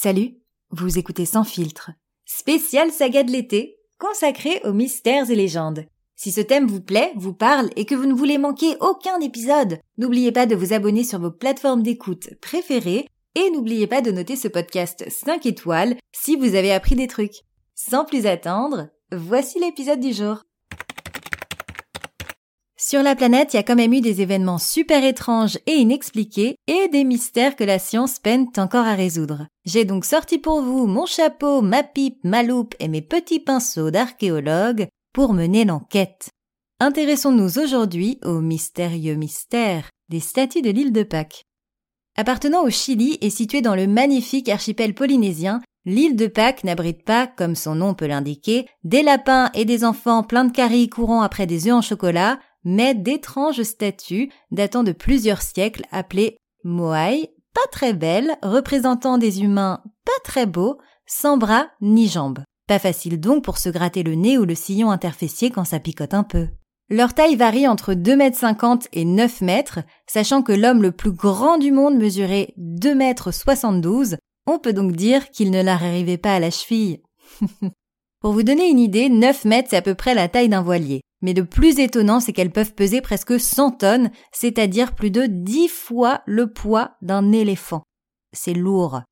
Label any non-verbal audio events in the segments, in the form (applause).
Salut, vous écoutez Sans filtre. Spécial saga de l'été, consacré aux mystères et légendes. Si ce thème vous plaît, vous parle et que vous ne voulez manquer aucun épisode, n'oubliez pas de vous abonner sur vos plateformes d'écoute préférées et n'oubliez pas de noter ce podcast 5 étoiles si vous avez appris des trucs. Sans plus attendre, voici l'épisode du jour. Sur la planète, il y a quand même eu des événements super étranges et inexpliqués et des mystères que la science peine encore à résoudre. J'ai donc sorti pour vous mon chapeau, ma pipe, ma loupe et mes petits pinceaux d'archéologue pour mener l'enquête. Intéressons-nous aujourd'hui au mystérieux mystère des statues de l'île de Pâques. Appartenant au Chili et située dans le magnifique archipel polynésien, l'île de Pâques n'abrite pas, comme son nom peut l'indiquer, des lapins et des enfants pleins de caries courant après des œufs en chocolat, mais d'étranges statues datant de plusieurs siècles appelées moai, pas très belles, représentant des humains pas très beaux, sans bras ni jambes. Pas facile donc pour se gratter le nez ou le sillon interfessier quand ça picote un peu. Leur taille varie entre 2,50 m et 9 mètres, sachant que l'homme le plus grand du monde mesurait 2 mètres 72, on peut donc dire qu'il ne leur arrivait pas à la cheville. (laughs) Pour vous donner une idée, 9 mètres c'est à peu près la taille d'un voilier. Mais le plus étonnant, c'est qu'elles peuvent peser presque 100 tonnes, c'est-à-dire plus de 10 fois le poids d'un éléphant. C'est lourd.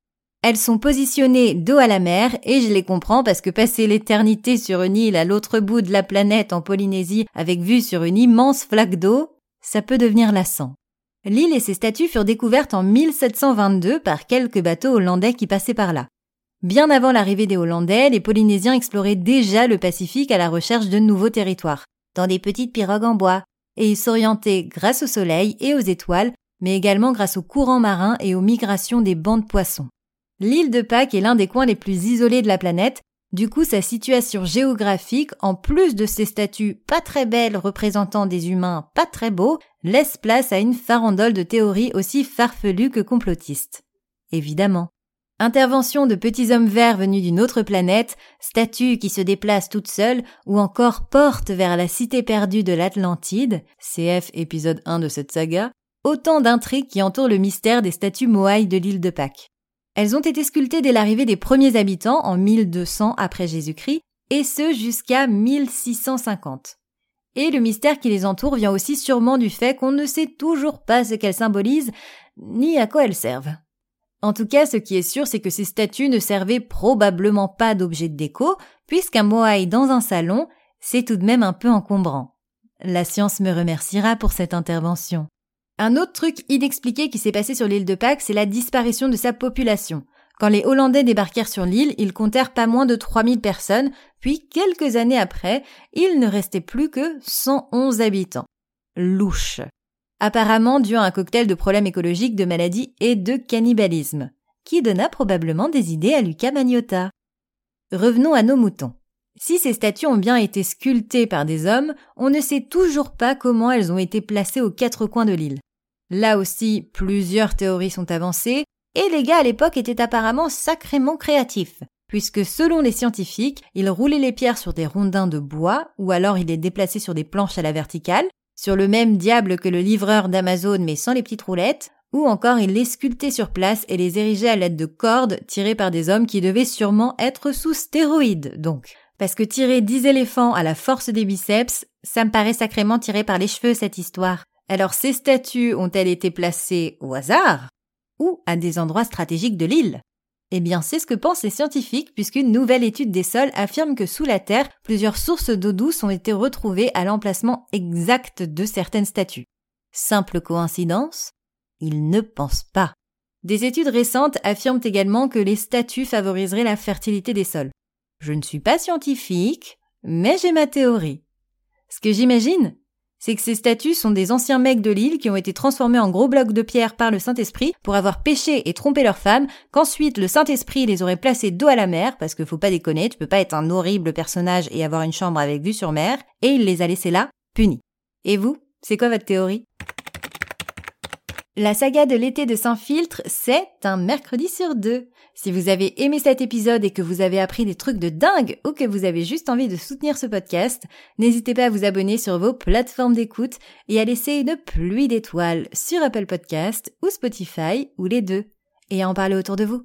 Elles sont positionnées dos à la mer et je les comprends parce que passer l'éternité sur une île à l'autre bout de la planète en Polynésie avec vue sur une immense flaque d'eau, ça peut devenir lassant. L'île et ses statues furent découvertes en 1722 par quelques bateaux hollandais qui passaient par là. Bien avant l'arrivée des Hollandais, les Polynésiens exploraient déjà le Pacifique à la recherche de nouveaux territoires, dans des petites pirogues en bois, et ils s'orientaient grâce au soleil et aux étoiles, mais également grâce aux courants marins et aux migrations des bancs de poissons. L'île de Pâques est l'un des coins les plus isolés de la planète, du coup sa situation géographique, en plus de ses statues pas très belles représentant des humains pas très beaux, laisse place à une farandole de théories aussi farfelues que complotistes. Évidemment. Intervention de petits hommes verts venus d'une autre planète, statues qui se déplacent toutes seules, ou encore portes vers la cité perdue de l'Atlantide, CF épisode 1 de cette saga, autant d'intrigues qui entourent le mystère des statues Moai de l'île de Pâques. Elles ont été sculptées dès l'arrivée des premiers habitants en 1200 après Jésus-Christ, et ce jusqu'à 1650. Et le mystère qui les entoure vient aussi sûrement du fait qu'on ne sait toujours pas ce qu'elles symbolisent, ni à quoi elles servent. En tout cas, ce qui est sûr, c'est que ces statues ne servaient probablement pas d'objet de déco, puisqu'un moai dans un salon, c'est tout de même un peu encombrant. La science me remerciera pour cette intervention. Un autre truc inexpliqué qui s'est passé sur l'île de Pâques, c'est la disparition de sa population. Quand les Hollandais débarquèrent sur l'île, ils comptèrent pas moins de 3000 personnes, puis quelques années après, il ne restait plus que 111 habitants. Louche apparemment dû à un cocktail de problèmes écologiques, de maladies et de cannibalisme, qui donna probablement des idées à Luca Magnotta. Revenons à nos moutons. Si ces statues ont bien été sculptées par des hommes, on ne sait toujours pas comment elles ont été placées aux quatre coins de l'île. Là aussi, plusieurs théories sont avancées, et les gars à l'époque étaient apparemment sacrément créatifs, puisque selon les scientifiques, ils roulaient les pierres sur des rondins de bois, ou alors ils les déplaçaient sur des planches à la verticale, sur le même diable que le livreur d'Amazon mais sans les petites roulettes, ou encore il les sculptait sur place et les érigeait à l'aide de cordes tirées par des hommes qui devaient sûrement être sous stéroïdes, donc. Parce que tirer dix éléphants à la force des biceps, ça me paraît sacrément tiré par les cheveux cette histoire. Alors ces statues ont-elles été placées au hasard ou à des endroits stratégiques de l'île? Eh bien, c'est ce que pensent les scientifiques, puisqu'une nouvelle étude des sols affirme que sous la Terre, plusieurs sources d'eau douce ont été retrouvées à l'emplacement exact de certaines statues. Simple coïncidence Ils ne pensent pas. Des études récentes affirment également que les statues favoriseraient la fertilité des sols. Je ne suis pas scientifique, mais j'ai ma théorie. Ce que j'imagine, c'est que ces statues sont des anciens mecs de l'île qui ont été transformés en gros blocs de pierre par le Saint-Esprit pour avoir péché et trompé leurs femmes, qu'ensuite le Saint-Esprit les aurait placés dos à la mer, parce que faut pas déconner, tu peux pas être un horrible personnage et avoir une chambre avec vue sur mer, et il les a laissés là, punis. Et vous, c'est quoi votre théorie? La saga de l'été de Saint-Filtre, c'est un mercredi sur deux. Si vous avez aimé cet épisode et que vous avez appris des trucs de dingue ou que vous avez juste envie de soutenir ce podcast, n'hésitez pas à vous abonner sur vos plateformes d'écoute et à laisser une pluie d'étoiles sur Apple Podcast ou Spotify ou les deux et à en parler autour de vous.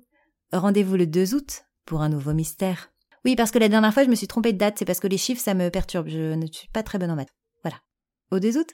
Rendez-vous le 2 août pour un nouveau mystère. Oui, parce que la dernière fois je me suis trompée de date, c'est parce que les chiffres ça me perturbe, je ne suis pas très bonne en maths. Voilà. Au 2 août